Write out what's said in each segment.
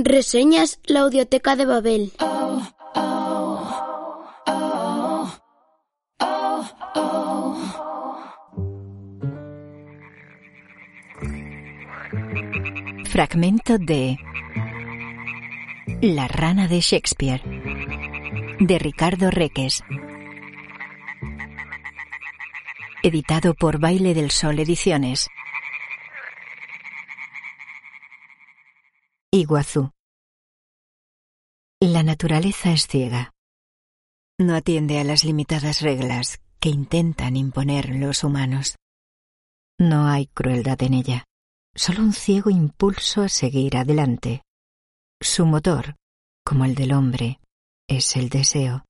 Reseñas la Audioteca de Babel. Fragmento de La rana de Shakespeare de Ricardo Reques. Editado por Baile del Sol Ediciones. Iguazú. La naturaleza es ciega. No atiende a las limitadas reglas que intentan imponer los humanos. No hay crueldad en ella, solo un ciego impulso a seguir adelante. Su motor, como el del hombre, es el deseo.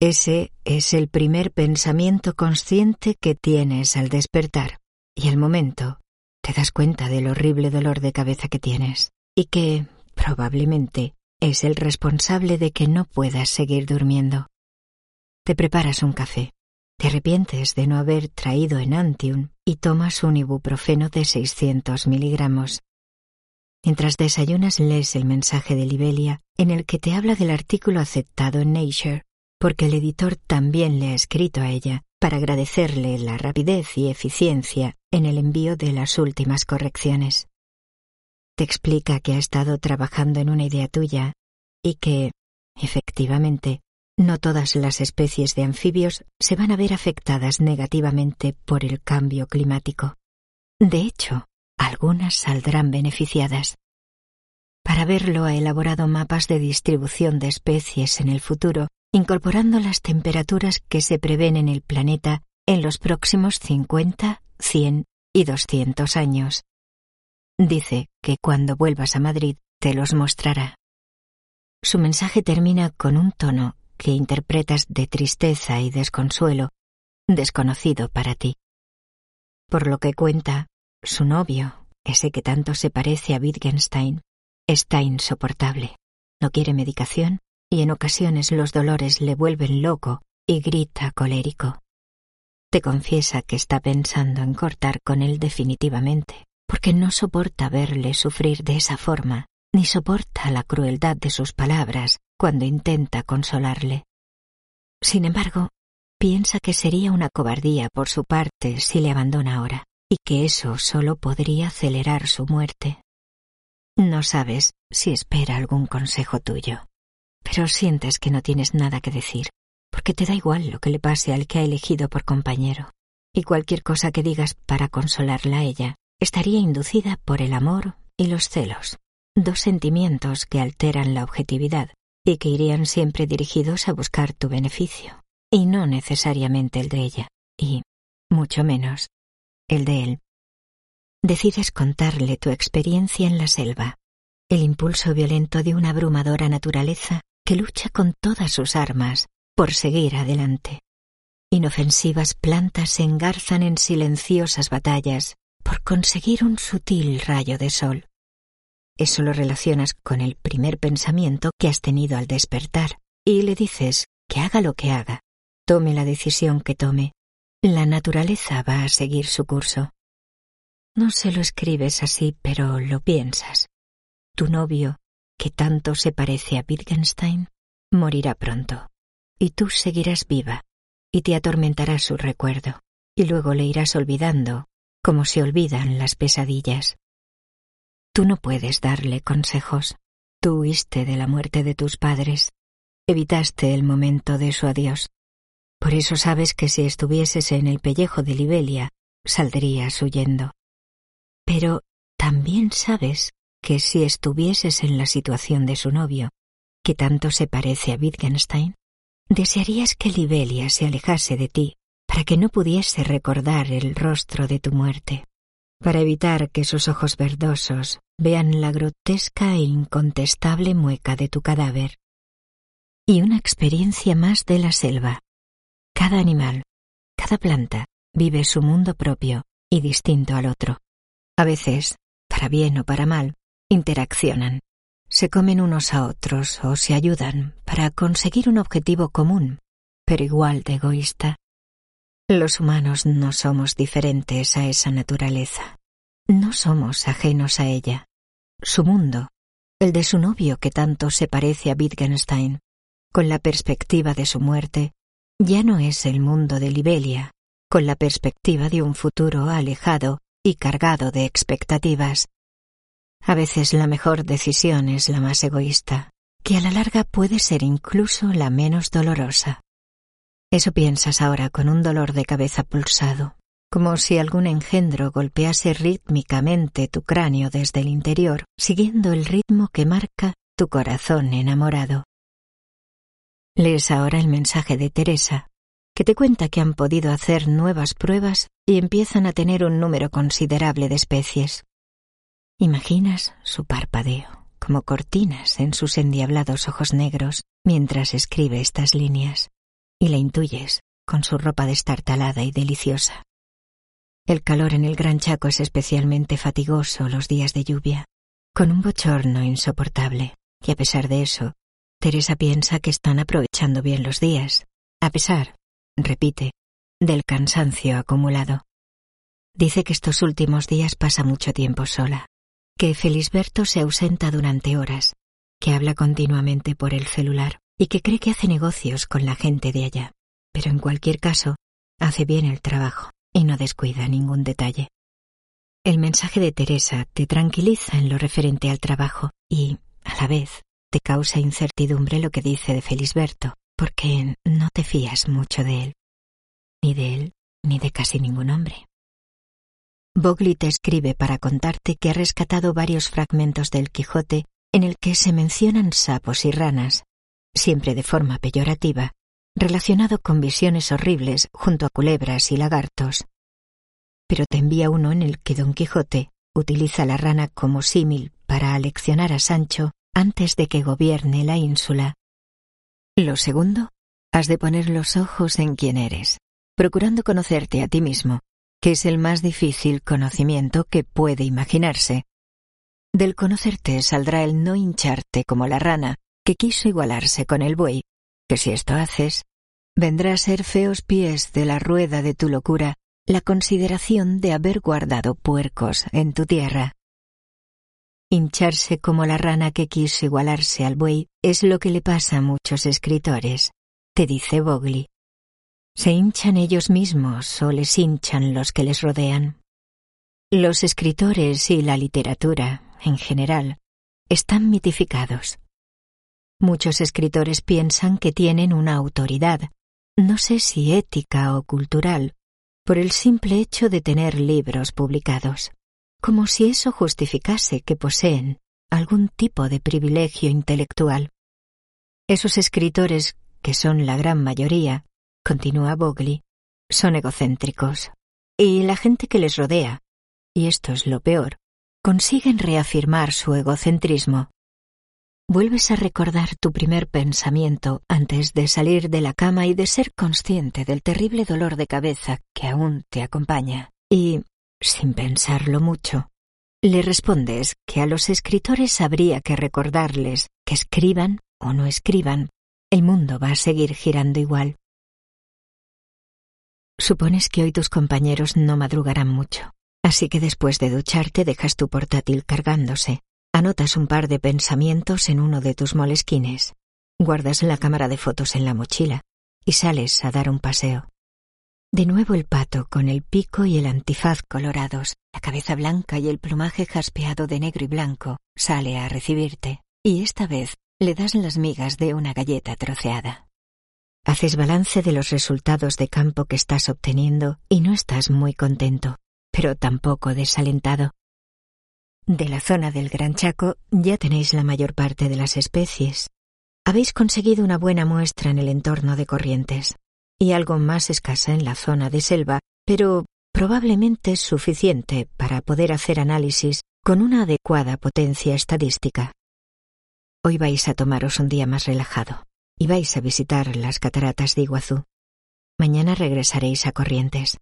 Ese es el primer pensamiento consciente que tienes al despertar, y al momento te das cuenta del horrible dolor de cabeza que tienes y que, probablemente, es el responsable de que no puedas seguir durmiendo. Te preparas un café, te arrepientes de no haber traído Enantium y tomas un ibuprofeno de 600 miligramos. Mientras desayunas lees el mensaje de Libelia en el que te habla del artículo aceptado en Nature, porque el editor también le ha escrito a ella para agradecerle la rapidez y eficiencia en el envío de las últimas correcciones te explica que ha estado trabajando en una idea tuya y que, efectivamente, no todas las especies de anfibios se van a ver afectadas negativamente por el cambio climático. De hecho, algunas saldrán beneficiadas. Para verlo ha elaborado mapas de distribución de especies en el futuro, incorporando las temperaturas que se prevén en el planeta en los próximos 50, 100 y 200 años. Dice que cuando vuelvas a Madrid te los mostrará. Su mensaje termina con un tono que interpretas de tristeza y desconsuelo, desconocido para ti. Por lo que cuenta, su novio, ese que tanto se parece a Wittgenstein, está insoportable. No quiere medicación y en ocasiones los dolores le vuelven loco y grita colérico. Te confiesa que está pensando en cortar con él definitivamente porque no soporta verle sufrir de esa forma, ni soporta la crueldad de sus palabras cuando intenta consolarle. Sin embargo, piensa que sería una cobardía por su parte si le abandona ahora, y que eso solo podría acelerar su muerte. No sabes si espera algún consejo tuyo, pero sientes que no tienes nada que decir, porque te da igual lo que le pase al que ha elegido por compañero, y cualquier cosa que digas para consolarla a ella estaría inducida por el amor y los celos, dos sentimientos que alteran la objetividad y que irían siempre dirigidos a buscar tu beneficio, y no necesariamente el de ella, y, mucho menos, el de él. Decides contarle tu experiencia en la selva, el impulso violento de una abrumadora naturaleza que lucha con todas sus armas por seguir adelante. Inofensivas plantas se engarzan en silenciosas batallas por conseguir un sutil rayo de sol. Eso lo relacionas con el primer pensamiento que has tenido al despertar y le dices que haga lo que haga, tome la decisión que tome, la naturaleza va a seguir su curso. No se lo escribes así, pero lo piensas. Tu novio, que tanto se parece a Wittgenstein, morirá pronto, y tú seguirás viva, y te atormentará su recuerdo, y luego le irás olvidando como se olvidan las pesadillas. Tú no puedes darle consejos. Tú huiste de la muerte de tus padres. Evitaste el momento de su adiós. Por eso sabes que si estuvieses en el pellejo de Libelia, saldrías huyendo. Pero también sabes que si estuvieses en la situación de su novio, que tanto se parece a Wittgenstein, desearías que Libelia se alejase de ti para que no pudiese recordar el rostro de tu muerte, para evitar que sus ojos verdosos vean la grotesca e incontestable mueca de tu cadáver. Y una experiencia más de la selva. Cada animal, cada planta, vive su mundo propio y distinto al otro. A veces, para bien o para mal, interaccionan, se comen unos a otros o se ayudan para conseguir un objetivo común, pero igual de egoísta los humanos no somos diferentes a esa naturaleza. No somos ajenos a ella. Su mundo, el de su novio que tanto se parece a Wittgenstein, con la perspectiva de su muerte, ya no es el mundo de Libelia, con la perspectiva de un futuro alejado y cargado de expectativas. A veces la mejor decisión es la más egoísta, que a la larga puede ser incluso la menos dolorosa. Eso piensas ahora con un dolor de cabeza pulsado, como si algún engendro golpease rítmicamente tu cráneo desde el interior, siguiendo el ritmo que marca tu corazón enamorado. Lees ahora el mensaje de Teresa, que te cuenta que han podido hacer nuevas pruebas y empiezan a tener un número considerable de especies. Imaginas su parpadeo, como cortinas en sus endiablados ojos negros, mientras escribe estas líneas, y la intuyes con su ropa destartalada y deliciosa. El calor en el Gran Chaco es especialmente fatigoso los días de lluvia, con un bochorno insoportable, y a pesar de eso, Teresa piensa que están aprovechando bien los días, a pesar, repite, del cansancio acumulado. Dice que estos últimos días pasa mucho tiempo sola, que Felisberto se ausenta durante horas, que habla continuamente por el celular y que cree que hace negocios con la gente de allá, pero en cualquier caso, hace bien el trabajo y no descuida ningún detalle. El mensaje de Teresa te tranquiliza en lo referente al trabajo y, a la vez, te causa incertidumbre lo que dice de Felisberto, porque no te fías mucho de él, ni de él, ni de casi ningún hombre. Bogli te escribe para contarte que ha rescatado varios fragmentos del Quijote en el que se mencionan sapos y ranas, siempre de forma peyorativa, relacionado con visiones horribles junto a culebras y lagartos. Pero te envía uno en el que Don Quijote utiliza la rana como símil para aleccionar a Sancho antes de que gobierne la ínsula. Lo segundo, has de poner los ojos en quién eres, procurando conocerte a ti mismo, que es el más difícil conocimiento que puede imaginarse. Del conocerte saldrá el no hincharte como la rana que quiso igualarse con el buey, que si esto haces, vendrá a ser feos pies de la rueda de tu locura la consideración de haber guardado puercos en tu tierra. Hincharse como la rana que quiso igualarse al buey es lo que le pasa a muchos escritores, te dice Bogli. Se hinchan ellos mismos o les hinchan los que les rodean. Los escritores y la literatura, en general, están mitificados. Muchos escritores piensan que tienen una autoridad, no sé si ética o cultural, por el simple hecho de tener libros publicados, como si eso justificase que poseen algún tipo de privilegio intelectual. Esos escritores, que son la gran mayoría, continúa Bogli, son egocéntricos, y la gente que les rodea, y esto es lo peor, consiguen reafirmar su egocentrismo vuelves a recordar tu primer pensamiento antes de salir de la cama y de ser consciente del terrible dolor de cabeza que aún te acompaña. Y, sin pensarlo mucho, le respondes que a los escritores habría que recordarles que escriban o no escriban, el mundo va a seguir girando igual. Supones que hoy tus compañeros no madrugarán mucho, así que después de ducharte dejas tu portátil cargándose Anotas un par de pensamientos en uno de tus molesquines, guardas la cámara de fotos en la mochila y sales a dar un paseo. De nuevo el pato con el pico y el antifaz colorados, la cabeza blanca y el plumaje jaspeado de negro y blanco sale a recibirte, y esta vez le das las migas de una galleta troceada. Haces balance de los resultados de campo que estás obteniendo y no estás muy contento, pero tampoco desalentado. De la zona del Gran Chaco ya tenéis la mayor parte de las especies. Habéis conseguido una buena muestra en el entorno de corrientes y algo más escasa en la zona de selva, pero probablemente suficiente para poder hacer análisis con una adecuada potencia estadística. Hoy vais a tomaros un día más relajado y vais a visitar las cataratas de Iguazú. Mañana regresaréis a Corrientes.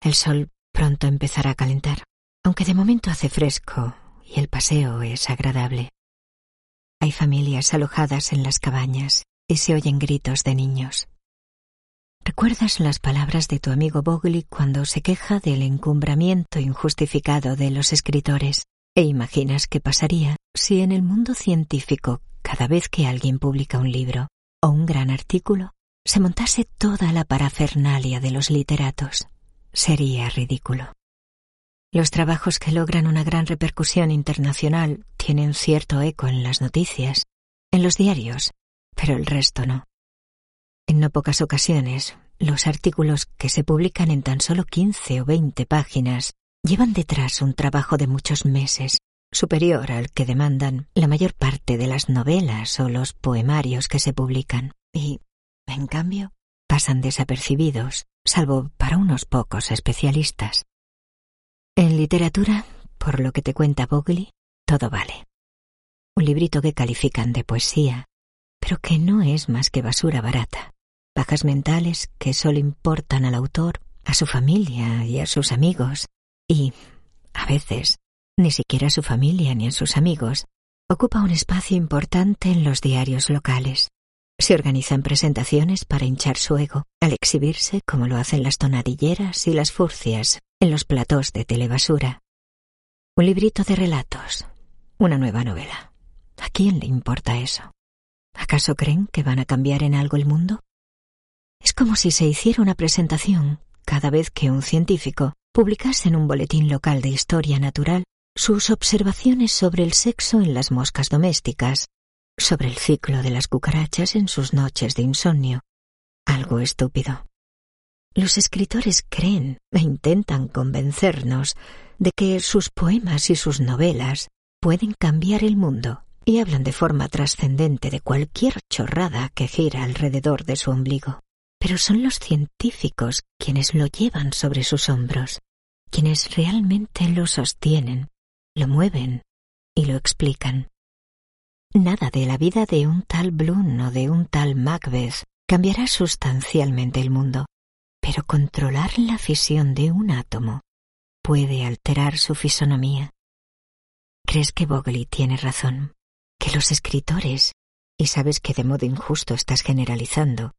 El sol pronto empezará a calentar, aunque de momento hace fresco y el paseo es agradable. Hay familias alojadas en las cabañas y se oyen gritos de niños. ¿Recuerdas las palabras de tu amigo Bogli cuando se queja del encumbramiento injustificado de los escritores? E imaginas qué pasaría si en el mundo científico, cada vez que alguien publica un libro o un gran artículo, se montase toda la parafernalia de los literatos. Sería ridículo. Los trabajos que logran una gran repercusión internacional tienen cierto eco en las noticias, en los diarios, pero el resto no. En no pocas ocasiones, los artículos que se publican en tan solo 15 o 20 páginas llevan detrás un trabajo de muchos meses, superior al que demandan la mayor parte de las novelas o los poemarios que se publican. Y, en cambio, pasan desapercibidos, salvo para unos pocos especialistas. En literatura, por lo que te cuenta Bogley, todo vale. Un librito que califican de poesía, pero que no es más que basura barata. Bajas mentales que solo importan al autor, a su familia y a sus amigos, y, a veces, ni siquiera a su familia ni a sus amigos, ocupa un espacio importante en los diarios locales. Se organizan presentaciones para hinchar su ego, al exhibirse como lo hacen las tonadilleras y las furcias en los platós de telebasura. Un librito de relatos, una nueva novela. ¿A quién le importa eso? ¿Acaso creen que van a cambiar en algo el mundo? Es como si se hiciera una presentación cada vez que un científico publicase en un boletín local de historia natural sus observaciones sobre el sexo en las moscas domésticas, sobre el ciclo de las cucarachas en sus noches de insomnio. Algo estúpido. Los escritores creen e intentan convencernos de que sus poemas y sus novelas pueden cambiar el mundo y hablan de forma trascendente de cualquier chorrada que gira alrededor de su ombligo. Pero son los científicos quienes lo llevan sobre sus hombros, quienes realmente lo sostienen, lo mueven y lo explican. Nada de la vida de un tal Bloom o de un tal Macbeth cambiará sustancialmente el mundo, pero controlar la fisión de un átomo puede alterar su fisonomía. ¿Crees que Bogley tiene razón? Que los escritores, y sabes que de modo injusto estás generalizando,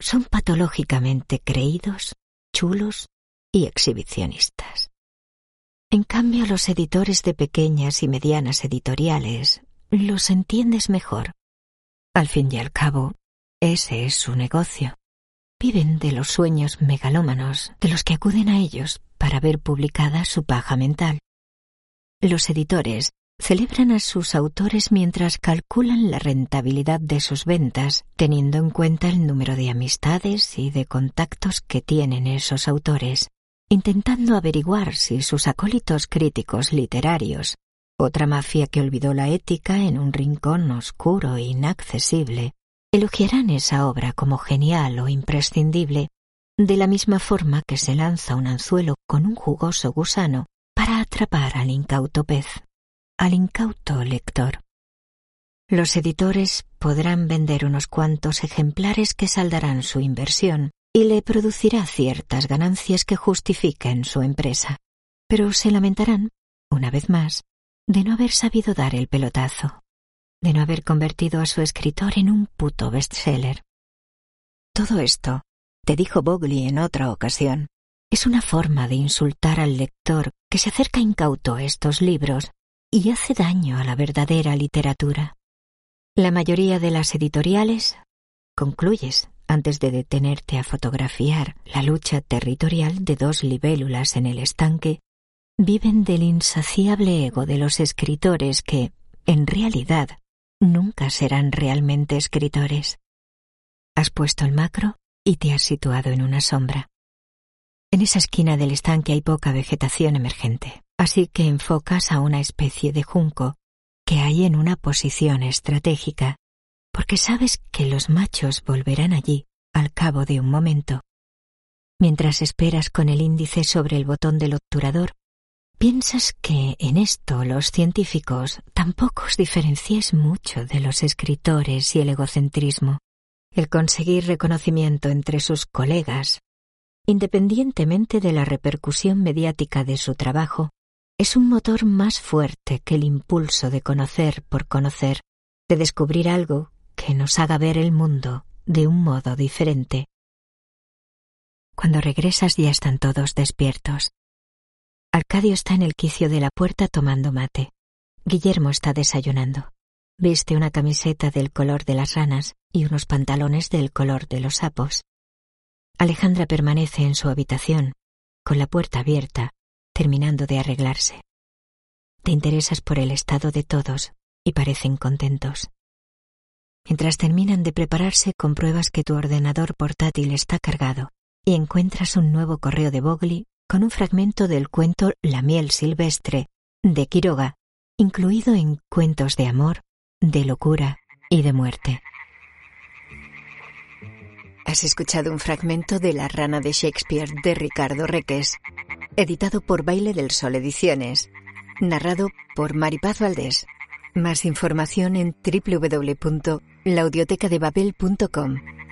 son patológicamente creídos, chulos y exhibicionistas. En cambio, los editores de pequeñas y medianas editoriales los entiendes mejor. Al fin y al cabo, ese es su negocio. Viven de los sueños megalómanos de los que acuden a ellos para ver publicada su paja mental. Los editores celebran a sus autores mientras calculan la rentabilidad de sus ventas, teniendo en cuenta el número de amistades y de contactos que tienen esos autores, intentando averiguar si sus acólitos críticos literarios, otra mafia que olvidó la ética en un rincón oscuro e inaccesible, elogiarán esa obra como genial o imprescindible, de la misma forma que se lanza un anzuelo con un jugoso gusano para atrapar al incauto pez, al incauto lector. Los editores podrán vender unos cuantos ejemplares que saldarán su inversión y le producirá ciertas ganancias que justifiquen su empresa, pero se lamentarán, una vez más, de no haber sabido dar el pelotazo de no haber convertido a su escritor en un puto bestseller. Todo esto, te dijo Bogley en otra ocasión, es una forma de insultar al lector que se acerca incauto a estos libros y hace daño a la verdadera literatura. La mayoría de las editoriales, concluyes, antes de detenerte a fotografiar la lucha territorial de dos libélulas en el estanque, viven del insaciable ego de los escritores que, en realidad, nunca serán realmente escritores. Has puesto el macro y te has situado en una sombra. En esa esquina del estanque hay poca vegetación emergente, así que enfocas a una especie de junco que hay en una posición estratégica, porque sabes que los machos volverán allí al cabo de un momento. Mientras esperas con el índice sobre el botón del obturador, ¿Piensas que en esto los científicos tampoco os mucho de los escritores y el egocentrismo? El conseguir reconocimiento entre sus colegas, independientemente de la repercusión mediática de su trabajo, es un motor más fuerte que el impulso de conocer por conocer, de descubrir algo que nos haga ver el mundo de un modo diferente. Cuando regresas ya están todos despiertos. Arcadio está en el quicio de la puerta tomando mate. Guillermo está desayunando. Viste una camiseta del color de las ranas y unos pantalones del color de los sapos. Alejandra permanece en su habitación, con la puerta abierta, terminando de arreglarse. Te interesas por el estado de todos y parecen contentos. Mientras terminan de prepararse, compruebas que tu ordenador portátil está cargado y encuentras un nuevo correo de Bogli con un fragmento del cuento La miel silvestre de Quiroga, incluido en Cuentos de amor, de locura y de muerte. Has escuchado un fragmento de La rana de Shakespeare de Ricardo Reques, editado por Baile del Sol Ediciones, narrado por Maripaz Valdés. Más información en www.laudiotecadebabel.com.